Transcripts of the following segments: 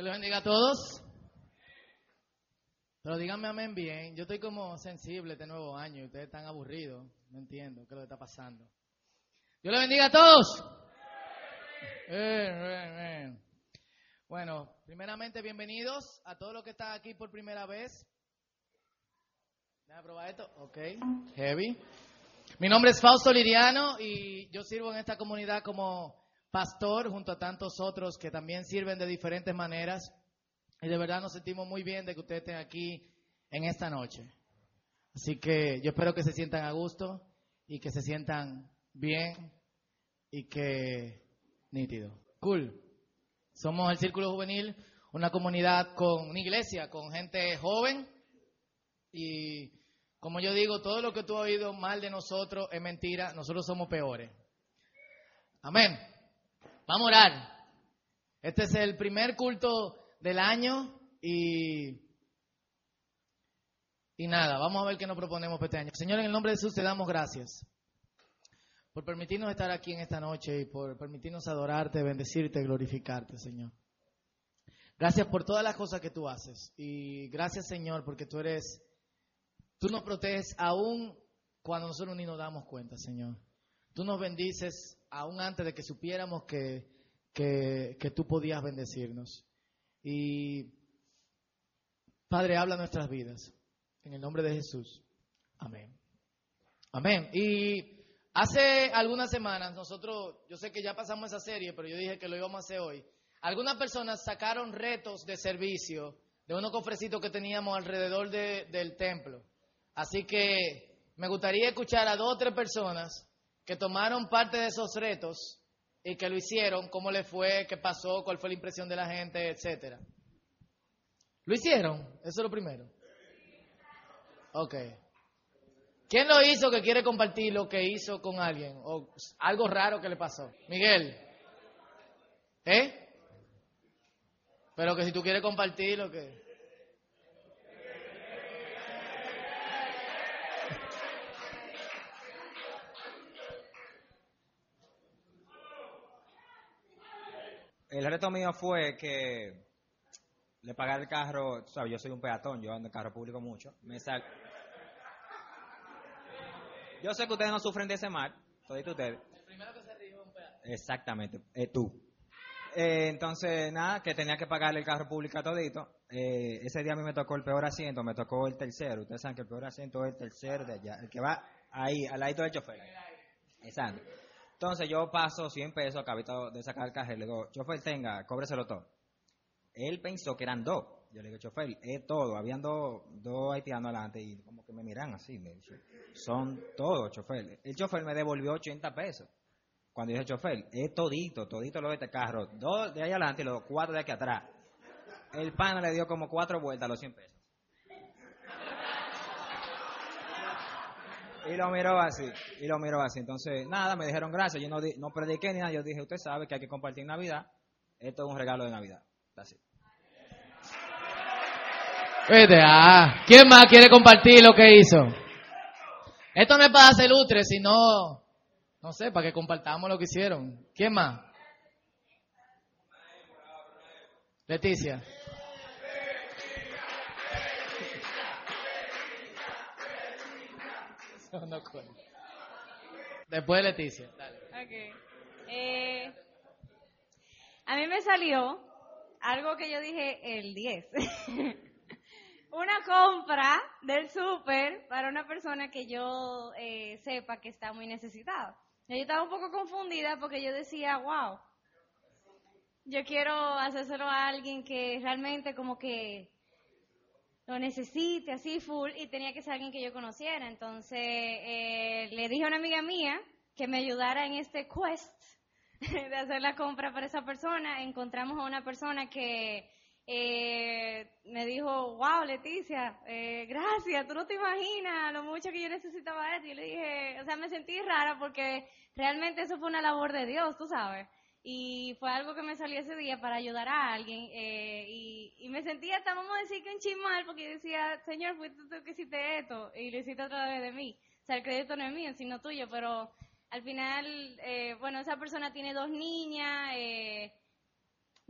Que les bendiga a todos. Pero díganme amén bien. Yo estoy como sensible este nuevo año. Ustedes están aburridos. No entiendo qué es lo está pasando. Dios les bendiga a todos. Bueno, primeramente bienvenidos a todos los que están aquí por primera vez. Déjame probar esto. Ok. Heavy. Mi nombre es Fausto Liriano y yo sirvo en esta comunidad como pastor junto a tantos otros que también sirven de diferentes maneras. Y de verdad nos sentimos muy bien de que ustedes estén aquí en esta noche. Así que yo espero que se sientan a gusto y que se sientan bien y que nítido. Cool. Somos el Círculo Juvenil, una comunidad con una iglesia con gente joven y como yo digo, todo lo que tú has oído mal de nosotros es mentira, nosotros somos peores. Amén. Vamos a orar. Este es el primer culto del año y, y nada, vamos a ver qué nos proponemos para este año. Señor, en el nombre de Jesús te damos gracias por permitirnos estar aquí en esta noche y por permitirnos adorarte, bendecirte, glorificarte, Señor. Gracias por todas las cosas que tú haces y gracias, Señor, porque tú eres, tú nos proteges aún cuando nosotros ni nos damos cuenta, Señor. Tú nos bendices aún antes de que supiéramos que, que, tú podías bendecirnos. Y Padre, habla nuestras vidas. En el nombre de Jesús. Amén. Amén. Y hace algunas semanas, nosotros, yo sé que ya pasamos esa serie, pero yo dije que lo íbamos a hacer hoy. Algunas personas sacaron retos de servicio de unos cofrecitos que teníamos alrededor del templo. Así que me gustaría escuchar a dos o tres personas que tomaron parte de esos retos y que lo hicieron, cómo le fue, qué pasó, cuál fue la impresión de la gente, etcétera. ¿Lo hicieron? Eso es lo primero. Ok. ¿Quién lo hizo que quiere compartir lo que hizo con alguien? O algo raro que le pasó. Miguel. ¿Eh? Pero que si tú quieres compartir lo que... el reto mío fue que le pagué el carro, sabes, yo soy un peatón, yo ando en carro público mucho. Me Yo sé que ustedes no sufren de ese mal, todos ustedes. El primero que se rió un peatón. Exactamente, es tú. Eh, entonces, nada, que tenía que pagarle el carro público a todito. Eh, ese día a mí me tocó el peor asiento, me tocó el tercero. Ustedes saben que el peor asiento es el tercero de allá, el que va ahí, al lado del chofer. Exacto. Entonces yo paso 100 pesos, acabito de sacar el cajero, le digo, chofer, tenga, cóbreselo todo. Él pensó que eran dos. Yo le digo, chofer, es todo. Habían dos, dos haitianos adelante y como que me miran así. Me dice, son todos, chofer. El chofer me devolvió 80 pesos. Cuando dije, chofer, es todito, todito lo de este carro. Dos de ahí adelante y los cuatro de aquí atrás. El pana le dio como cuatro vueltas a los 100 pesos. Y lo miró así, y lo miró así. Entonces, nada, me dijeron gracias. Yo no, no prediqué ni nada. Yo dije, usted sabe que hay que compartir Navidad. Esto es un regalo de Navidad. Así. Ah, ¿Quién más quiere compartir lo que hizo? Esto no es para hacer lutre, sino, no sé, para que compartamos lo que hicieron. ¿Quién más? Leticia. Después Leticia. Eh, a mí me salió algo que yo dije el 10. una compra del súper para una persona que yo eh, sepa que está muy necesitada. Yo estaba un poco confundida porque yo decía, wow, yo quiero hacérselo a alguien que realmente como que lo necesite, así full, y tenía que ser alguien que yo conociera. Entonces eh, le dije a una amiga mía que me ayudara en este quest de hacer la compra para esa persona. Encontramos a una persona que eh, me dijo, wow, Leticia, eh, gracias, tú no te imaginas lo mucho que yo necesitaba esto. Y le dije, o sea, me sentí rara porque realmente eso fue una labor de Dios, tú sabes y fue algo que me salió ese día para ayudar a alguien eh, y, me sentía hasta vamos a decir que un chismal porque decía señor fuiste tú que hiciste esto y lo hiciste otra vez de mí o sea el crédito no es mío sino tuyo pero al final eh, bueno esa persona tiene dos niñas eh,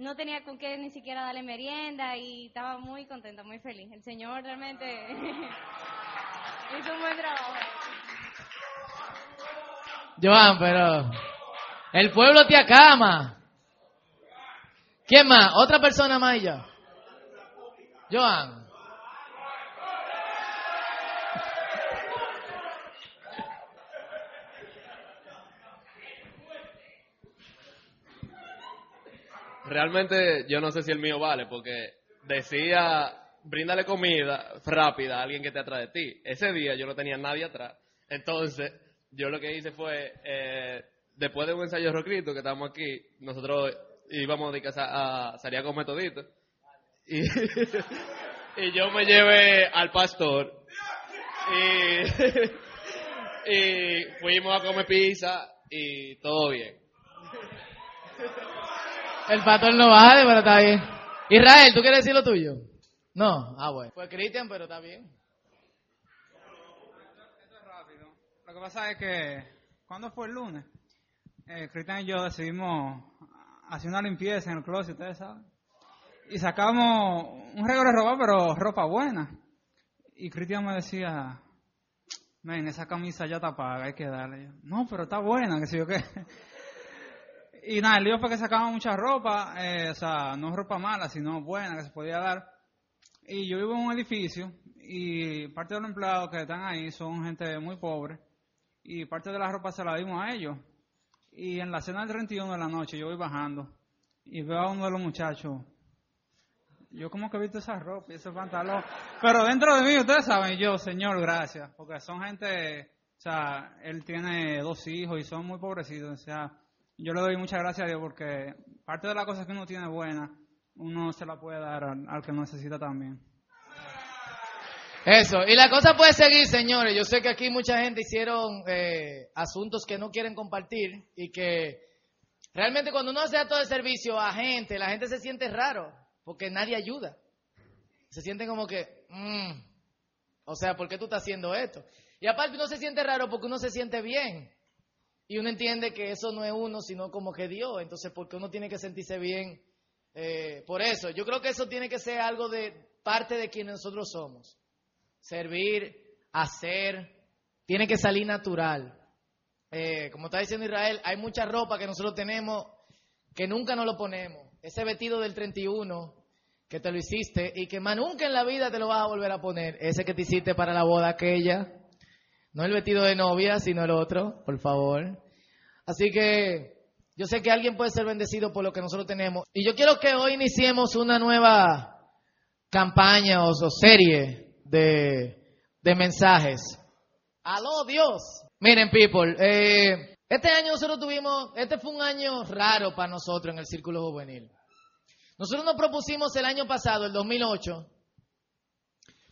no tenía con qué ni siquiera darle merienda y estaba muy contenta, muy feliz. El Señor realmente hizo un buen trabajo. Joan, pero el pueblo te acama. ¿Quién más? ¿Otra persona más y yo? Joan. Realmente yo no sé si el mío vale, porque decía, bríndale comida rápida a alguien que te atrás de ti. Ese día yo no tenía nadie atrás. Entonces, yo lo que hice fue, eh, después de un ensayo rocrito que estamos aquí, nosotros íbamos de casa a salir a comer todito. Y, y yo me llevé al pastor. Y, y fuimos a comer pizza y todo bien. El pastor no vale, pero está bien. Israel, ¿tú quieres decir lo tuyo? No, ah, bueno. Fue Cristian, pero está bien. Esto es rápido. Lo que pasa es que, ¿cuándo fue el lunes? Eh, Cristian y yo decidimos hacer una limpieza en el closet, ustedes saben. Y sacamos un regalo de ropa, pero ropa buena. Y Cristian me decía, ven, esa camisa ya está paga, hay que darle. Yo, no, pero está buena, que sé yo qué. Y nada, el lío fue que sacamos mucha ropa, eh, o sea, no ropa mala, sino buena, que se podía dar. Y yo vivo en un edificio y parte de los empleados que están ahí son gente muy pobre y parte de la ropa se la dimos a ellos. Y en la cena del 31 de la noche yo voy bajando y veo a uno de los muchachos. Yo como que he visto esa ropa y ese pantalón. Pero dentro de mí, ustedes saben, yo, Señor, gracias. Porque son gente, o sea, él tiene dos hijos y son muy pobrecitos. O sea, yo le doy muchas gracias a Dios porque parte de las cosas que uno tiene buena, uno se la puede dar al, al que necesita también. Eso, y la cosa puede seguir, señores. Yo sé que aquí mucha gente hicieron eh, asuntos que no quieren compartir y que realmente cuando uno hace todo el servicio a gente, la gente se siente raro porque nadie ayuda. Se sienten como que, mm, o sea, ¿por qué tú estás haciendo esto? Y aparte uno se siente raro porque uno se siente bien. Y uno entiende que eso no es uno, sino como que Dios. Entonces, porque uno tiene que sentirse bien eh, por eso. Yo creo que eso tiene que ser algo de parte de quienes nosotros somos. Servir, hacer, tiene que salir natural. Eh, como está diciendo Israel, hay mucha ropa que nosotros tenemos que nunca nos lo ponemos. Ese vestido del 31 que te lo hiciste y que más nunca en la vida te lo vas a volver a poner. Ese que te hiciste para la boda aquella. No el vestido de novia, sino el otro, por favor. Así que yo sé que alguien puede ser bendecido por lo que nosotros tenemos. Y yo quiero que hoy iniciemos una nueva campaña o, o serie de, de, mensajes. ¡Aló, Dios! Miren, people, eh, este año nosotros tuvimos, este fue un año raro para nosotros en el Círculo Juvenil. Nosotros nos propusimos el año pasado, el 2008,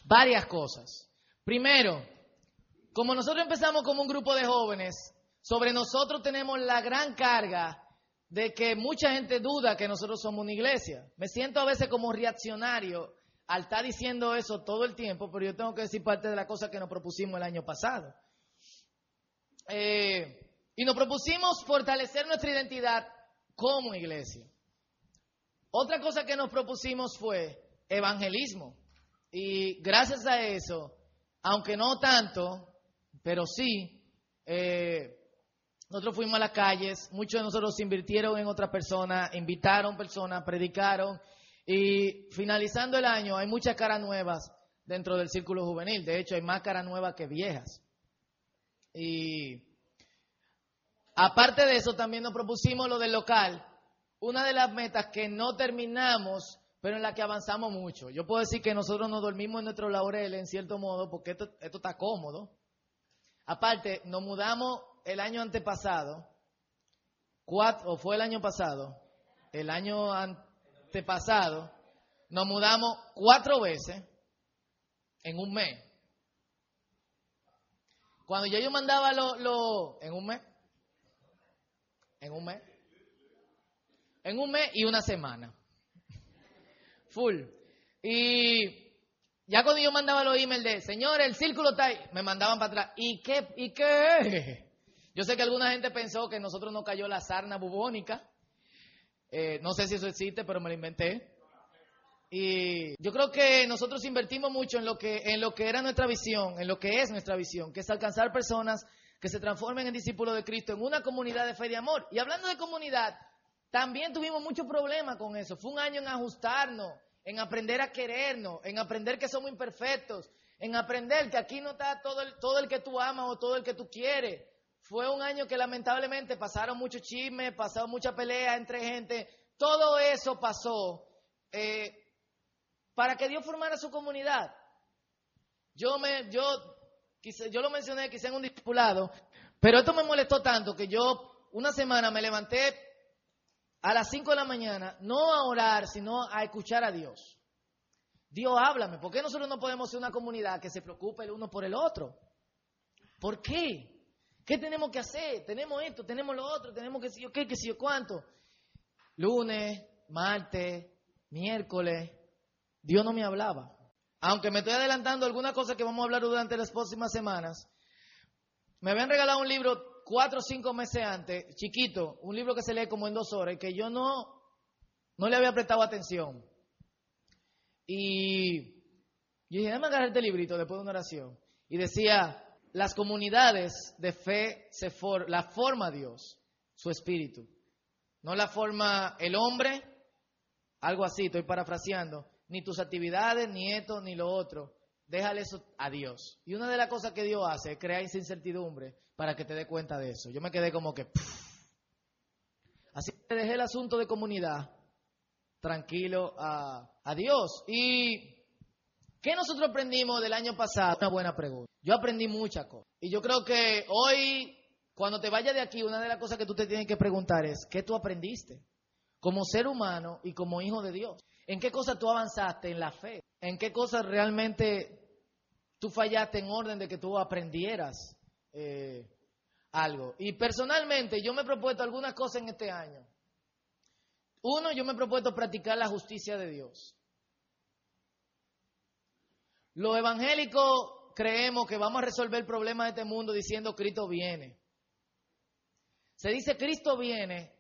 varias cosas. Primero, como nosotros empezamos como un grupo de jóvenes, sobre nosotros tenemos la gran carga de que mucha gente duda que nosotros somos una iglesia. Me siento a veces como reaccionario al estar diciendo eso todo el tiempo, pero yo tengo que decir parte de la cosa que nos propusimos el año pasado. Eh, y nos propusimos fortalecer nuestra identidad como iglesia. Otra cosa que nos propusimos fue evangelismo. Y gracias a eso, aunque no tanto, pero sí, eh, nosotros fuimos a las calles, muchos de nosotros invirtieron en otras personas, invitaron personas, predicaron y finalizando el año hay muchas caras nuevas dentro del círculo juvenil. De hecho, hay más caras nuevas que viejas. Y aparte de eso, también nos propusimos lo del local. Una de las metas que no terminamos, pero en la que avanzamos mucho. Yo puedo decir que nosotros nos dormimos en nuestros laureles, en cierto modo, porque esto, está cómodo. Aparte, nos mudamos el año antepasado, cuatro, o fue el año pasado, el año antepasado, nos mudamos cuatro veces en un mes. Cuando yo, yo mandaba lo, lo, en un mes, en un mes, en un mes y una semana, full. Y ya cuando yo mandaba los emails de, señor, el círculo está ahí, me mandaban para atrás. ¿Y qué? ¿Y qué? Yo sé que alguna gente pensó que nosotros nos cayó la sarna bubónica. Eh, no sé si eso existe, pero me lo inventé. Y yo creo que nosotros invertimos mucho en lo que en lo que era nuestra visión, en lo que es nuestra visión, que es alcanzar personas que se transformen en discípulos de Cristo en una comunidad de fe y de amor. Y hablando de comunidad, también tuvimos muchos problemas con eso. Fue un año en ajustarnos, en aprender a querernos, en aprender que somos imperfectos, en aprender que aquí no está todo el, todo el que tú amas o todo el que tú quieres. Fue un año que lamentablemente pasaron muchos chismes, pasaron mucha pelea entre gente. Todo eso pasó eh, para que Dios formara su comunidad. Yo me, yo, yo lo mencioné quizá en un discipulado, pero esto me molestó tanto que yo una semana me levanté a las 5 de la mañana, no a orar, sino a escuchar a Dios. Dios, háblame. ¿Por qué nosotros no podemos ser una comunidad que se preocupe el uno por el otro? ¿Por qué? ¿Qué tenemos que hacer? Tenemos esto, tenemos lo otro, tenemos que si yo qué, que yo cuánto. Lunes, martes, miércoles, Dios no me hablaba. Aunque me estoy adelantando alguna cosa que vamos a hablar durante las próximas semanas, me habían regalado un libro cuatro o cinco meses antes, chiquito, un libro que se lee como en dos horas que yo no, no le había prestado atención. Y yo dije, déjame agarrar este librito después de una oración. Y decía, las comunidades de fe se for la forma Dios, su espíritu. No la forma el hombre, algo así, estoy parafraseando, ni tus actividades, ni esto, ni lo otro. Déjale eso a Dios. Y una de las cosas que Dios hace es crear esa incertidumbre para que te dé cuenta de eso. Yo me quedé como que... Así que dejé el asunto de comunidad tranquilo a, a Dios. ¿Y qué nosotros aprendimos del año pasado? Una buena pregunta. Yo aprendí muchas cosas. Y yo creo que hoy, cuando te vayas de aquí, una de las cosas que tú te tienes que preguntar es, ¿qué tú aprendiste? Como ser humano y como hijo de Dios. ¿En qué cosas tú avanzaste en la fe? ¿En qué cosas realmente tú fallaste en orden de que tú aprendieras eh, algo. Y personalmente yo me he propuesto algunas cosas en este año. Uno, yo me he propuesto practicar la justicia de Dios. Los evangélicos creemos que vamos a resolver el problema de este mundo diciendo Cristo viene. Se dice Cristo viene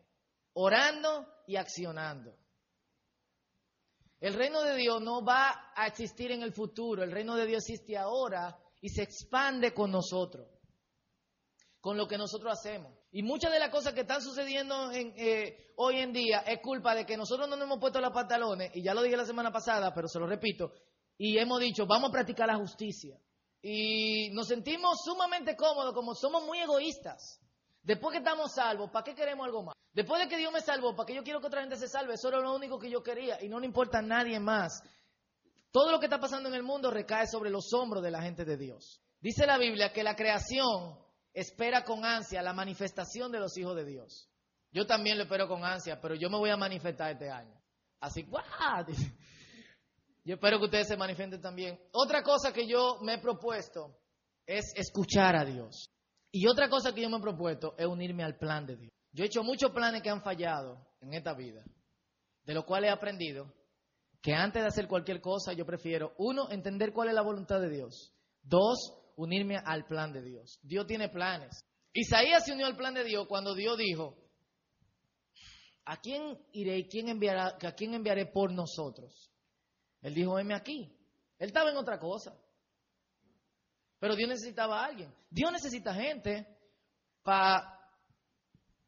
orando y accionando. El reino de Dios no va a existir en el futuro, el reino de Dios existe ahora y se expande con nosotros con lo que nosotros hacemos. Y muchas de las cosas que están sucediendo eh, hoy en día es culpa de que nosotros no nos hemos puesto los pantalones, y ya lo dije la semana pasada, pero se lo repito, y hemos dicho, vamos a practicar la justicia. Y nos sentimos sumamente cómodos, como somos muy egoístas. Después que estamos salvos, ¿para qué queremos algo más? Después de que Dios me salvó, ¿para qué yo quiero que otra gente se salve? Eso era lo único que yo quería y no le importa a nadie más. Todo lo que está pasando en el mundo recae sobre los hombros de la gente de Dios. Dice la Biblia que la creación espera con ansia la manifestación de los hijos de Dios. Yo también lo espero con ansia, pero yo me voy a manifestar este año. Así, ¡guau! Yo espero que ustedes se manifiesten también. Otra cosa que yo me he propuesto es escuchar a Dios. Y otra cosa que yo me he propuesto es unirme al plan de Dios. Yo he hecho muchos planes que han fallado en esta vida, de lo cual he aprendido que antes de hacer cualquier cosa yo prefiero, uno, entender cuál es la voluntad de Dios. Dos, unirme al plan de Dios. Dios tiene planes. Isaías se unió al plan de Dios cuando Dios dijo, ¿a quién iré y quién enviará, a quién enviaré por nosotros? Él dijo, venme aquí. Él estaba en otra cosa. Pero Dios necesitaba a alguien. Dios necesita gente para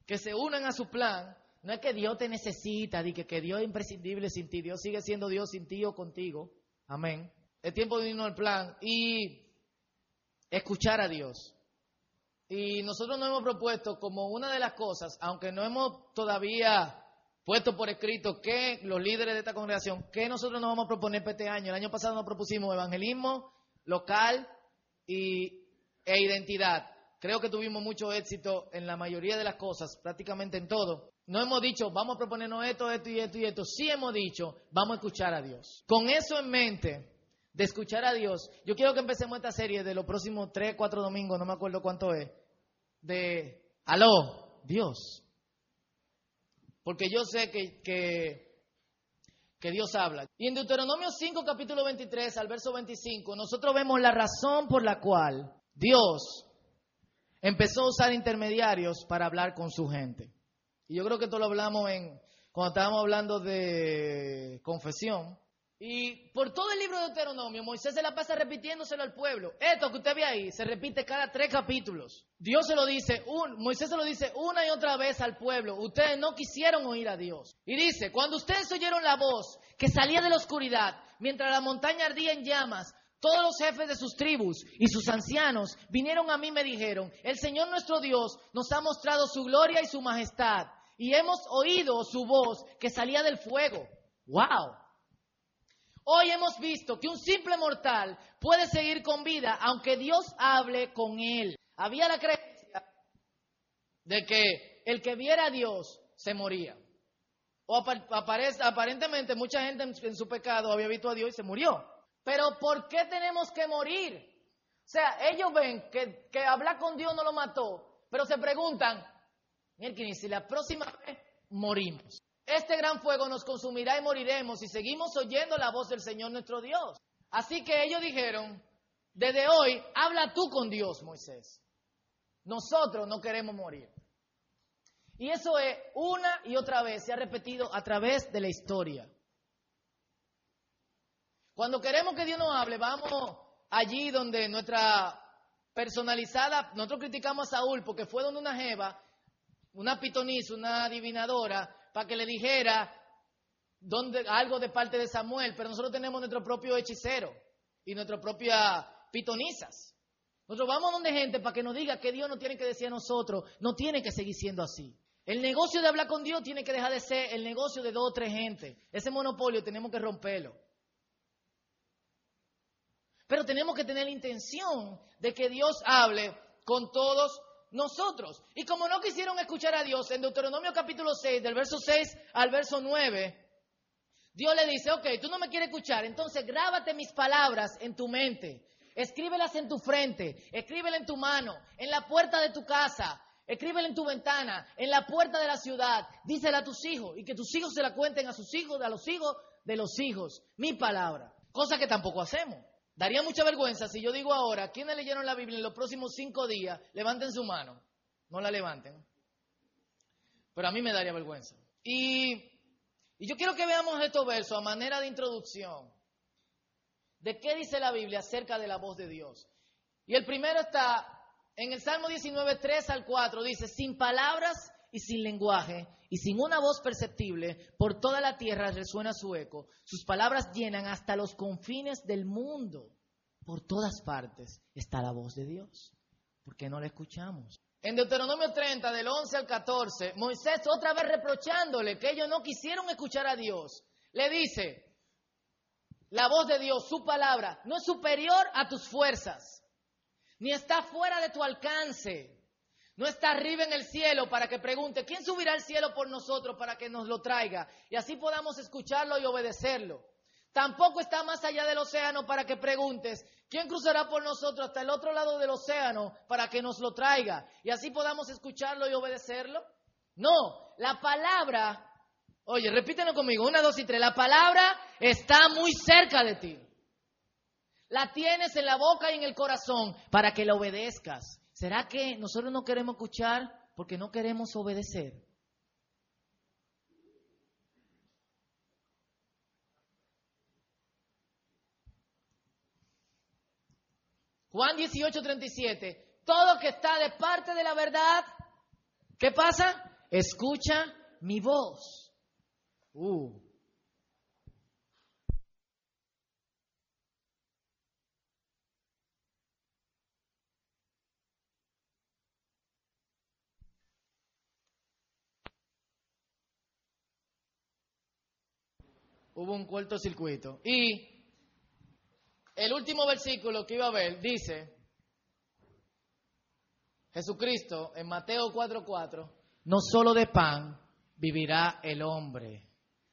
que se unan a su plan. No es que Dios te necesita, que, que Dios es imprescindible sin ti. Dios sigue siendo Dios sin ti o contigo. Amén. Es tiempo de unirnos al plan. Y escuchar a Dios. Y nosotros nos hemos propuesto como una de las cosas, aunque no hemos todavía puesto por escrito que los líderes de esta congregación, que nosotros nos vamos a proponer para este año. El año pasado nos propusimos evangelismo local y, e identidad. Creo que tuvimos mucho éxito en la mayoría de las cosas, prácticamente en todo. No hemos dicho, vamos a proponernos esto, esto y esto y esto. Sí hemos dicho, vamos a escuchar a Dios. Con eso en mente, de escuchar a Dios. Yo quiero que empecemos esta serie de los próximos tres, cuatro domingos, no me acuerdo cuánto es, de aló, Dios. Porque yo sé que, que, Dios habla. Y en Deuteronomio 5, capítulo 23, al verso 25, nosotros vemos la razón por la cual Dios empezó a usar intermediarios para hablar con su gente. Y yo creo que esto lo hablamos en, cuando estábamos hablando de confesión. Y por todo el libro de Deuteronomio, Moisés se la pasa repitiéndoselo al pueblo. Esto que usted ve ahí se repite cada tres capítulos. Dios se lo dice, un, Moisés se lo dice una y otra vez al pueblo. Ustedes no quisieron oír a Dios. Y dice, cuando ustedes oyeron la voz que salía de la oscuridad, mientras la montaña ardía en llamas, todos los jefes de sus tribus y sus ancianos vinieron a mí y me dijeron, el Señor nuestro Dios nos ha mostrado su gloria y su majestad y hemos oído su voz que salía del fuego. ¡Wow! Hoy hemos visto que un simple mortal puede seguir con vida aunque Dios hable con él. Había la creencia de que el que viera a Dios se moría. O aparentemente mucha gente en su pecado había visto a Dios y se murió. Pero ¿por qué tenemos que morir? O sea, ellos ven que, que hablar con Dios no lo mató, pero se preguntan, si la próxima vez morimos. Este gran fuego nos consumirá y moriremos si seguimos oyendo la voz del Señor nuestro Dios. Así que ellos dijeron, desde hoy, habla tú con Dios, Moisés. Nosotros no queremos morir. Y eso es una y otra vez, se ha repetido a través de la historia. Cuando queremos que Dios nos hable, vamos allí donde nuestra personalizada, nosotros criticamos a Saúl porque fue donde una jeva, una pitonisa, una adivinadora, para que le dijera algo de parte de Samuel, pero nosotros tenemos nuestro propio hechicero y nuestra propia pitonizas. Nosotros vamos donde gente para que nos diga que Dios no tiene que decir a nosotros, no tiene que seguir siendo así. El negocio de hablar con Dios tiene que dejar de ser el negocio de dos o tres gente. Ese monopolio tenemos que romperlo. Pero tenemos que tener la intención de que Dios hable con todos nosotros. Y como no quisieron escuchar a Dios, en Deuteronomio capítulo 6, del verso 6 al verso 9, Dios le dice, ok, tú no me quieres escuchar, entonces grábate mis palabras en tu mente, escríbelas en tu frente, escríbelas en tu mano, en la puerta de tu casa, escríbela en tu ventana, en la puerta de la ciudad, dísela a tus hijos y que tus hijos se la cuenten a sus hijos, a los hijos de los hijos, mi palabra, cosa que tampoco hacemos. Daría mucha vergüenza si yo digo ahora, ¿quiénes leyeron la Biblia en los próximos cinco días? Levanten su mano. No la levanten. Pero a mí me daría vergüenza. Y, y yo quiero que veamos estos versos a manera de introducción. ¿De qué dice la Biblia acerca de la voz de Dios? Y el primero está en el Salmo 19, 3 al 4. Dice, sin palabras y sin lenguaje y sin una voz perceptible, por toda la tierra resuena su eco. Sus palabras llenan hasta los confines del mundo. Por todas partes está la voz de Dios. ¿Por qué no la escuchamos? En Deuteronomio 30, del 11 al 14, Moisés otra vez reprochándole que ellos no quisieron escuchar a Dios, le dice, la voz de Dios, su palabra, no es superior a tus fuerzas, ni está fuera de tu alcance. No está arriba en el cielo para que pregunte, ¿quién subirá al cielo por nosotros para que nos lo traiga? Y así podamos escucharlo y obedecerlo. Tampoco está más allá del océano para que preguntes, ¿quién cruzará por nosotros hasta el otro lado del océano para que nos lo traiga? Y así podamos escucharlo y obedecerlo. No, la palabra, oye, repítelo conmigo, una, dos y tres, la palabra está muy cerca de ti. La tienes en la boca y en el corazón para que la obedezcas. ¿Será que nosotros no queremos escuchar porque no queremos obedecer? Juan 18, 37. Todo que está de parte de la verdad, ¿qué pasa? Escucha mi voz. Uh, hubo un cortocircuito. Y el último versículo que iba a ver dice, Jesucristo en Mateo 4:4, no solo de pan vivirá el hombre,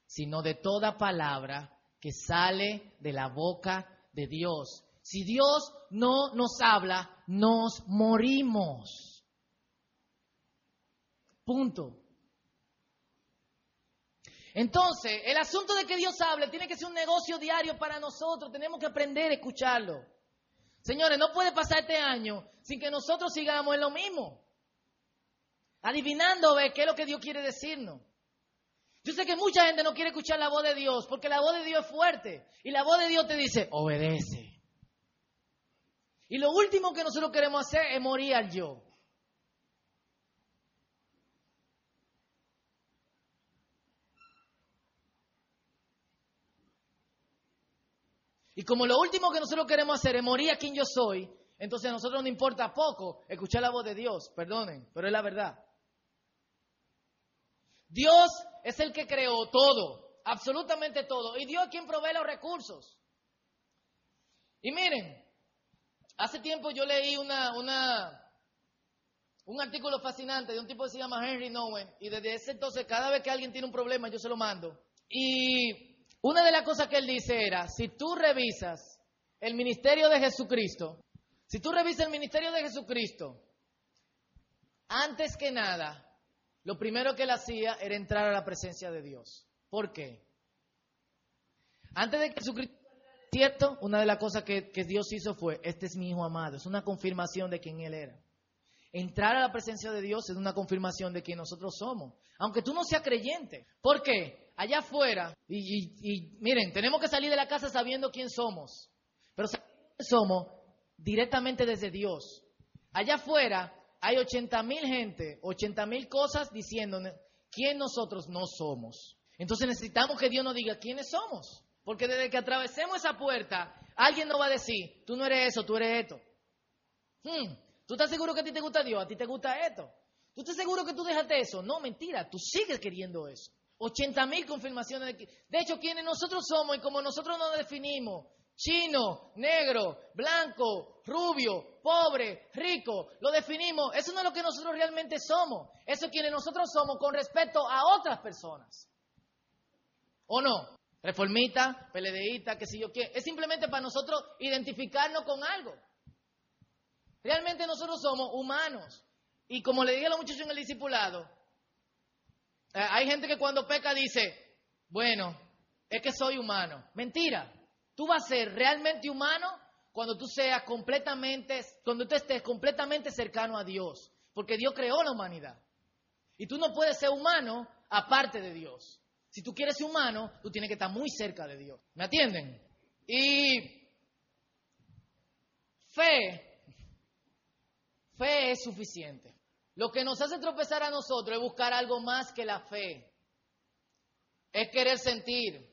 sino de toda palabra que sale de la boca de Dios. Si Dios no nos habla, nos morimos. Punto. Entonces, el asunto de que Dios hable tiene que ser un negocio diario para nosotros. Tenemos que aprender a escucharlo. Señores, no puede pasar este año sin que nosotros sigamos en lo mismo. Adivinando qué es lo que Dios quiere decirnos. Yo sé que mucha gente no quiere escuchar la voz de Dios porque la voz de Dios es fuerte y la voz de Dios te dice, obedece. Y lo último que nosotros queremos hacer es morir al yo. Y como lo último que nosotros queremos hacer es morir a quien yo soy, entonces a nosotros nos importa poco escuchar la voz de Dios, perdonen, pero es la verdad. Dios es el que creó todo, absolutamente todo, y Dios es quien provee los recursos. Y miren, hace tiempo yo leí una, un artículo fascinante de un tipo que se llama Henry Nowen, y desde ese entonces cada vez que alguien tiene un problema yo se lo mando. Y una de las cosas que él dice era, si tú revisas el ministerio de Jesucristo, si tú revisas el ministerio de Jesucristo, antes que nada, lo primero que él hacía era entrar a la presencia de Dios. ¿Por qué? Antes de que Jesucristo cierto, una de las cosas que, que, Dios hizo fue, este es mi hijo amado, es una confirmación de quién Él era. Entrar a la presencia de Dios es una confirmación de quién nosotros somos, aunque tú no seas creyente. ¿Por qué? Allá afuera, y, miren, tenemos que salir de la casa sabiendo quién somos, pero somos directamente desde Dios. Allá afuera hay 80 mil gente, 80 mil cosas diciendo quién nosotros no somos. Entonces necesitamos que Dios nos diga quiénes somos, porque desde que atravesemos esa puerta, alguien nos va a decir, tú no eres eso, tú eres esto. Hmm, ¿Tú estás seguro que a ti te gusta Dios? ¿A ti te gusta esto? ¿Tú estás seguro que tú dejaste eso? No, mentira, tú sigues queriendo eso. 80 mil confirmaciones. De, de hecho, quienes nosotros somos y como nosotros nos definimos, chino, negro, blanco, rubio, pobre, rico, lo definimos. Eso no es lo que nosotros realmente somos. Eso es quienes nosotros somos con respecto a otras personas. ¿O no? Reformita, peledeíta, qué sé yo qué. Es simplemente para nosotros identificarnos con algo. Realmente nosotros somos humanos. Y como le dije a los muchachos en el discipulado, hay gente que cuando peca dice, bueno, es que soy humano. Mentira. Tú vas a ser realmente humano cuando tú seas completamente, cuando tú estés completamente cercano a Dios. Porque Dios creó la humanidad. Y tú no puedes ser humano aparte de Dios. Si tú quieres ser humano, tú tienes que estar muy cerca de Dios. ¿Me atienden? Y fe, fe es suficiente. Lo que nos hace tropezar a nosotros es buscar algo más que la fe. Es querer sentir.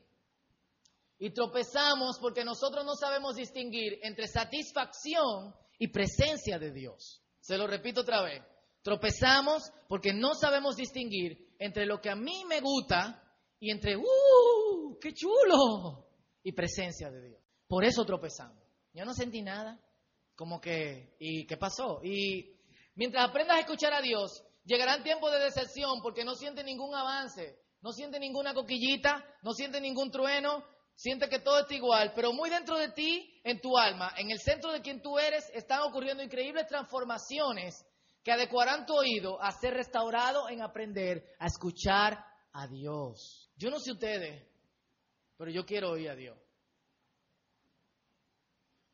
Y tropezamos porque nosotros no sabemos distinguir entre satisfacción y presencia de Dios. Se lo repito otra vez. Tropezamos porque no sabemos distinguir entre lo que a mí me gusta y entre, ¡uh! ¡Qué chulo! Y presencia de Dios. Por eso tropezamos. Yo no sentí nada. Como que, ¿y qué pasó? Y Mientras aprendas a escuchar a Dios, llegarán tiempos de decepción porque no siente ningún avance, no siente ninguna coquillita, no siente ningún trueno, siente que todo está igual, pero muy dentro de ti, en tu alma, en el centro de quien tú eres, están ocurriendo increíbles transformaciones que adecuarán tu oído a ser restaurado en aprender a escuchar a Dios. Yo no sé ustedes, pero yo quiero oír a Dios.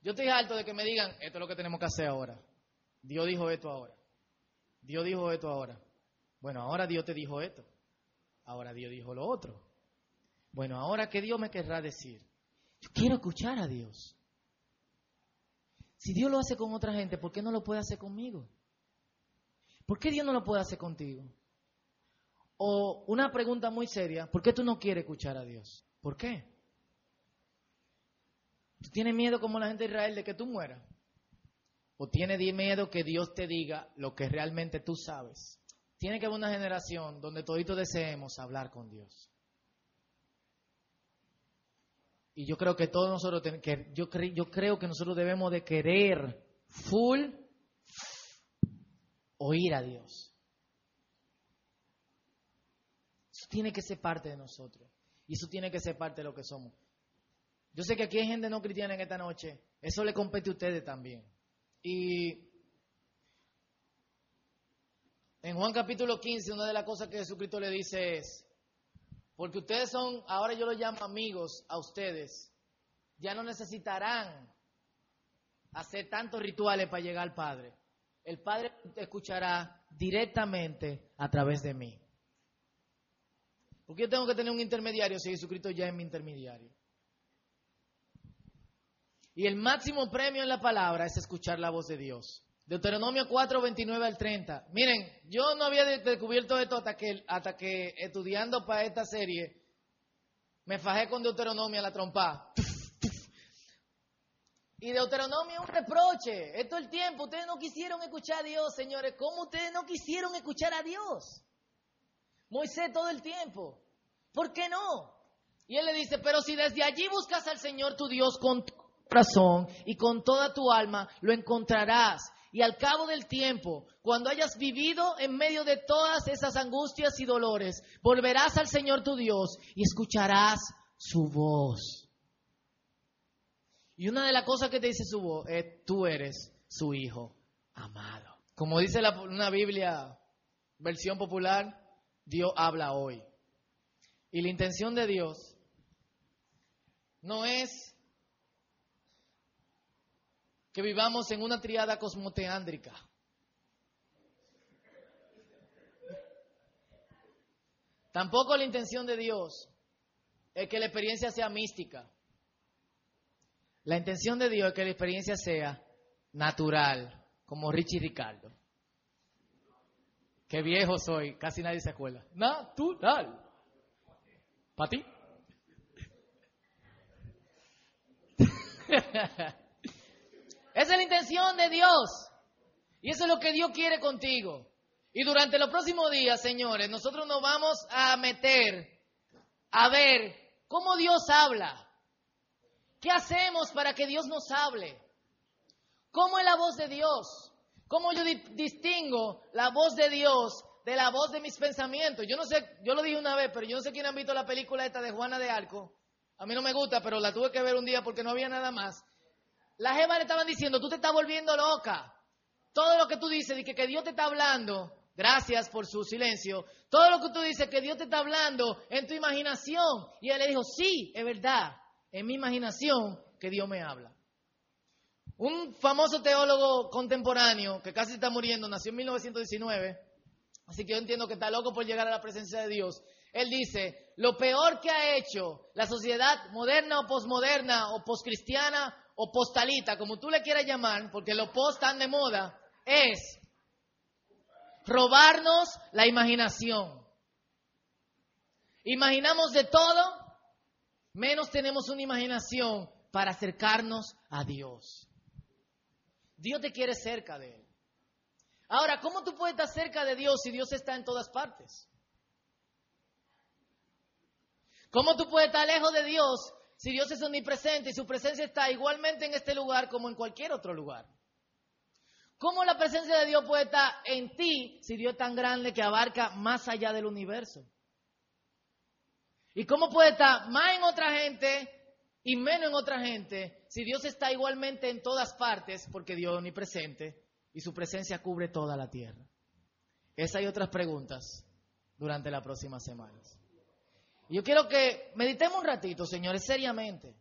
Yo estoy alto de que me digan, esto es lo que tenemos que hacer ahora. Dios dijo esto ahora. Dios dijo esto ahora. Bueno, ahora Dios te dijo esto. Ahora Dios dijo lo otro. Bueno, ahora ¿qué Dios me querrá decir? Yo quiero escuchar a Dios. Si Dios lo hace con otra gente, ¿por qué no lo puede hacer conmigo? ¿Por qué Dios no lo puede hacer contigo? O una pregunta muy seria, ¿por qué tú no quieres escuchar a Dios? ¿Por qué? ¿Tú tienes miedo como la gente de Israel de que tú mueras? ¿O tiene miedo que Dios te diga lo que realmente tú sabes? Tiene que haber una generación donde toditos deseemos hablar con Dios. Y yo creo que todos nosotros, que yo, yo creo que nosotros debemos de querer full oír a Dios. Eso tiene que ser parte de nosotros. Y eso tiene que ser parte de lo que somos. Yo sé que aquí hay gente no cristiana en esta noche. Eso le compete a ustedes también. Y en Juan capítulo 15, una de las cosas que Jesucristo le dice es, porque ustedes son, ahora yo los llamo amigos a ustedes, ya no necesitarán hacer tantos rituales para llegar al Padre. El Padre te escuchará directamente a través de mí. Porque yo tengo que tener un intermediario si Jesucristo ya es mi intermediario. Y el máximo premio en la palabra es escuchar la voz de Dios. Deuteronomio 4, 29 al 30. Miren, yo no había descubierto esto hasta que, hasta que estudiando para esta serie me fajé con Deuteronomio a la trompa. Y Deuteronomio es un reproche. Esto es el tiempo. Ustedes no quisieron escuchar a Dios, señores. ¿Cómo ustedes no quisieron escuchar a Dios? Moisés todo el tiempo. ¿Por qué no? Y él le dice, pero si desde allí buscas al Señor tu Dios con corazón y con toda tu alma, lo encontrarás. Y al cabo del tiempo, cuando hayas vivido en medio de todas esas angustias y dolores, volverás al Señor tu Dios y escucharás su voz. Y una de las cosas que te dice su voz es, tú eres su hijo amado. Como dice la, una Biblia, versión popular, Dios habla hoy. Y la intención de Dios no es que vivamos en una triada cosmoteándrica. Tampoco la intención de Dios es que la experiencia sea mística. La intención de Dios es que la experiencia sea natural, como Richie Ricardo. Qué viejo soy, casi nadie se acuerda. Natural. ¿Para ti? Esa es la intención de Dios. Y eso es lo que Dios quiere contigo. Y durante los próximos días, señores, nosotros nos vamos a meter a ver cómo Dios habla. ¿Qué hacemos para que Dios nos hable? ¿Cómo es la voz de Dios? ¿Cómo yo distingo la voz de Dios de la voz de mis pensamientos? Yo no sé, yo lo dije una vez, pero yo no sé quién ha visto la película esta de Juana de Arco. A mí no me gusta, pero la tuve que ver un día porque no había nada más. Las gemas le estaban diciendo, tú te estás volviendo loca. Todo lo que tú dices, y que, que Dios te está hablando, gracias por su silencio, todo lo que tú dices que Dios te está hablando en tu imaginación. Y él le dijo, sí, es verdad en mi imaginación que Dios me habla. Un famoso teólogo contemporáneo que casi está muriendo, nació en 1919, así que yo entiendo que está loco por llegar a la presencia de Dios. Él dice, lo peor que ha hecho la sociedad moderna o posmoderna o poscristiana o postalita, como tú le quieras llamar, porque los post están de moda, es robarnos la imaginación. Imaginamos de todo menos tenemos una imaginación para acercarnos a Dios. Dios te quiere cerca de Él. Ahora, ¿cómo tú puedes estar cerca de Dios si Dios está en todas partes? ¿Cómo tú puedes estar lejos de Dios si Dios es omnipresente y su presencia está igualmente en este lugar como en cualquier otro lugar? ¿Cómo la presencia de Dios puede estar en ti si Dios es tan grande que abarca más allá del universo? ¿Y cómo puede estar más en otra gente y menos en otra gente si Dios está igualmente en todas partes porque Dios es omnipresente y su presencia cubre toda la tierra? Esa y otras preguntas durante las próximas semanas. Yo quiero que meditemos un ratito, señores, seriamente.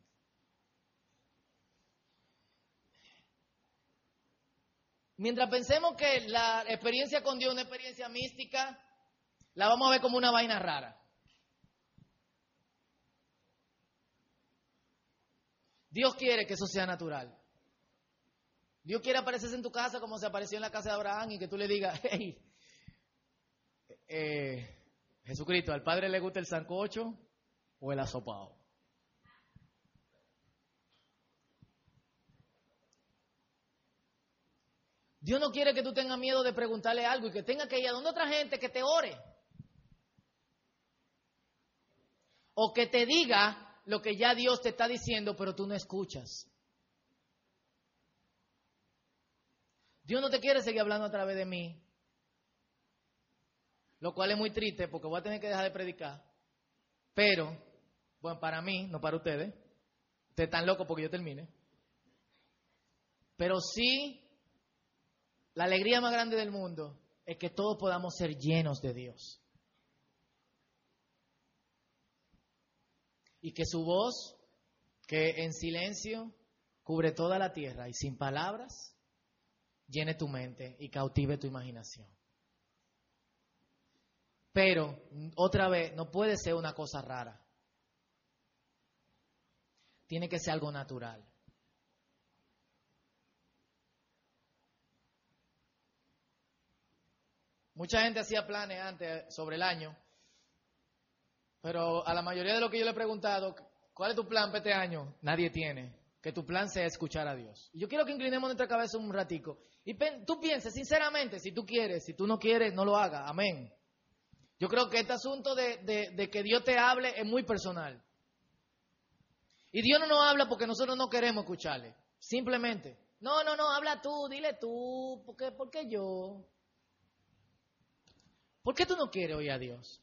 Mientras pensemos que la experiencia con Dios es una experiencia mística, la vamos a ver como una vaina rara. Dios quiere que eso sea natural. Dios quiere aparecerse en tu casa como se apareció en la casa de Abraham y que tú le digas, hey, eh, Jesucristo, ¿al Padre le gusta el sancocho o el asopado? Dios no quiere que tú tengas miedo de preguntarle algo y que tenga que ir a donde otra gente que te ore. O que te diga lo que ya Dios te está diciendo, pero tú no escuchas. Dios no te quiere seguir hablando a través de mí, lo cual es muy triste porque voy a tener que dejar de predicar. Pero, bueno, para mí, no para ustedes, ustedes están locos porque yo termine. Pero sí, la alegría más grande del mundo es que todos podamos ser llenos de Dios. y que su voz, que en silencio cubre toda la tierra y sin palabras, llene tu mente y cautive tu imaginación. Pero, otra vez, no puede ser una cosa rara. Tiene que ser algo natural. Mucha gente hacía planes antes sobre el año, pero a la mayoría de lo que yo le he preguntado, ¿cuál es tu plan para este año? Nadie tiene. Que tu plan sea escuchar a Dios. Yo quiero que inclinemos nuestra cabeza un ratico. Y tú pienses, sinceramente, si tú quieres, si tú no quieres, no lo hagas. Amén. Yo creo que este asunto de, de que Dios te hable es muy personal. Y Dios no nos habla porque nosotros no queremos escucharle. Simplemente. No, no, no, habla tú, dile tú. ¿Por qué, por qué yo? ¿Por qué tú no quieres oír a Dios?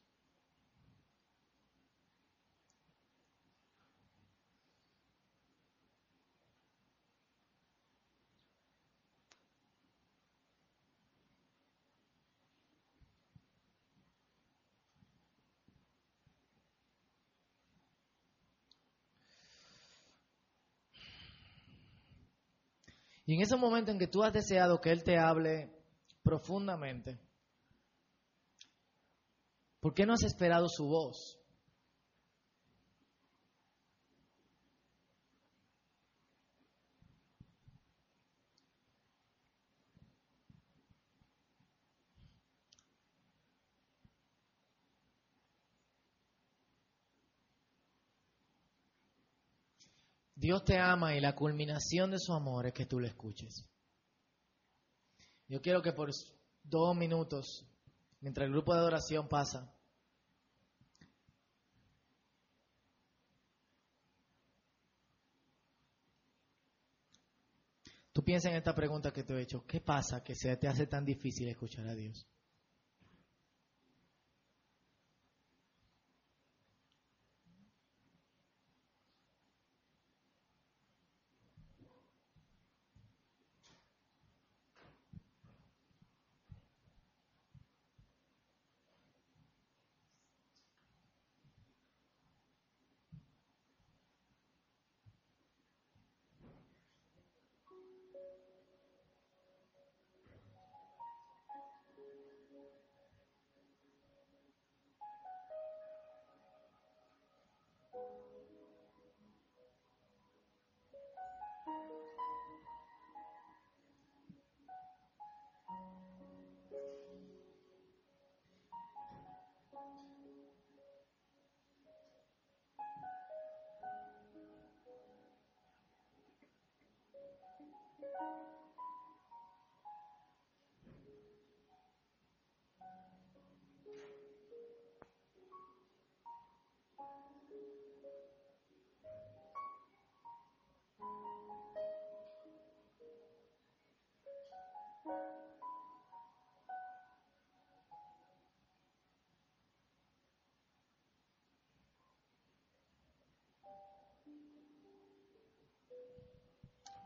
Y en ese momento en que tú has deseado que Él te hable profundamente, ¿por qué no has esperado su voz? Dios te ama y la culminación de su amor es que tú le escuches. Yo quiero que por dos minutos, mientras el grupo de adoración pasa, tú pienses en esta pregunta que te he hecho. ¿Qué pasa que se te hace tan difícil escuchar a Dios?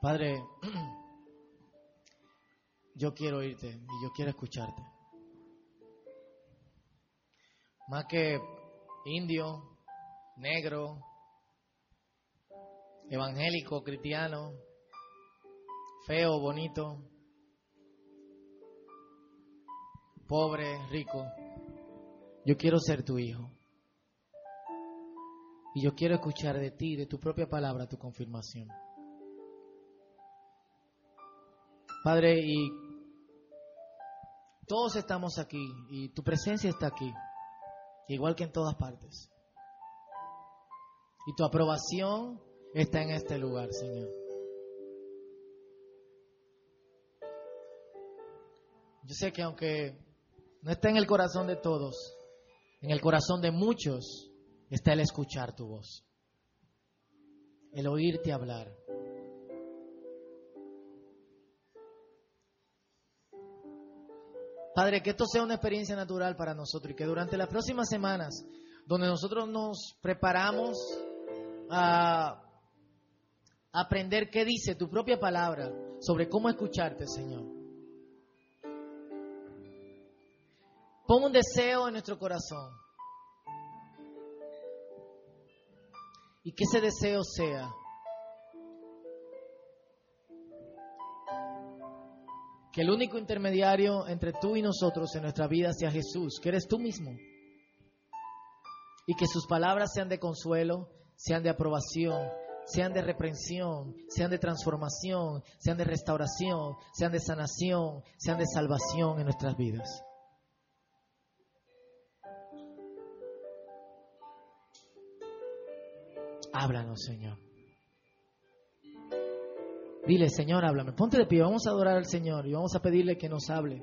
Padre, yo quiero oírte y yo quiero escucharte. Más que indio, negro, evangélico, cristiano, feo, bonito, pobre, rico. Yo quiero ser tu hijo. Y yo quiero escuchar de ti, de tu propia palabra, tu confirmación. Padre, y todos estamos aquí y tu presencia está aquí, igual que en todas partes. Y tu aprobación está en este lugar, Señor. Yo sé que aunque no está en el corazón de todos, en el corazón de muchos está el escuchar tu voz, el oírte hablar. Padre, que esto sea una experiencia natural para nosotros y que durante las próximas semanas, donde nosotros nos preparamos a aprender qué dice tu propia palabra sobre cómo escucharte, Señor. Pon un deseo en nuestro corazón. Y que ese deseo sea que el único intermediario entre tú y nosotros en nuestra vida sea Jesús, que eres tú mismo. y que sus palabras sean de consuelo, sean de aprobación, sean de reprensión, sean de transformación, sean de restauración, sean de sanación, sean de salvación en nuestras vidas. Háblanos, Señor. Dile, Señor, háblame. Ponte de pie, vamos a adorar al Señor y vamos a pedirle que nos hable.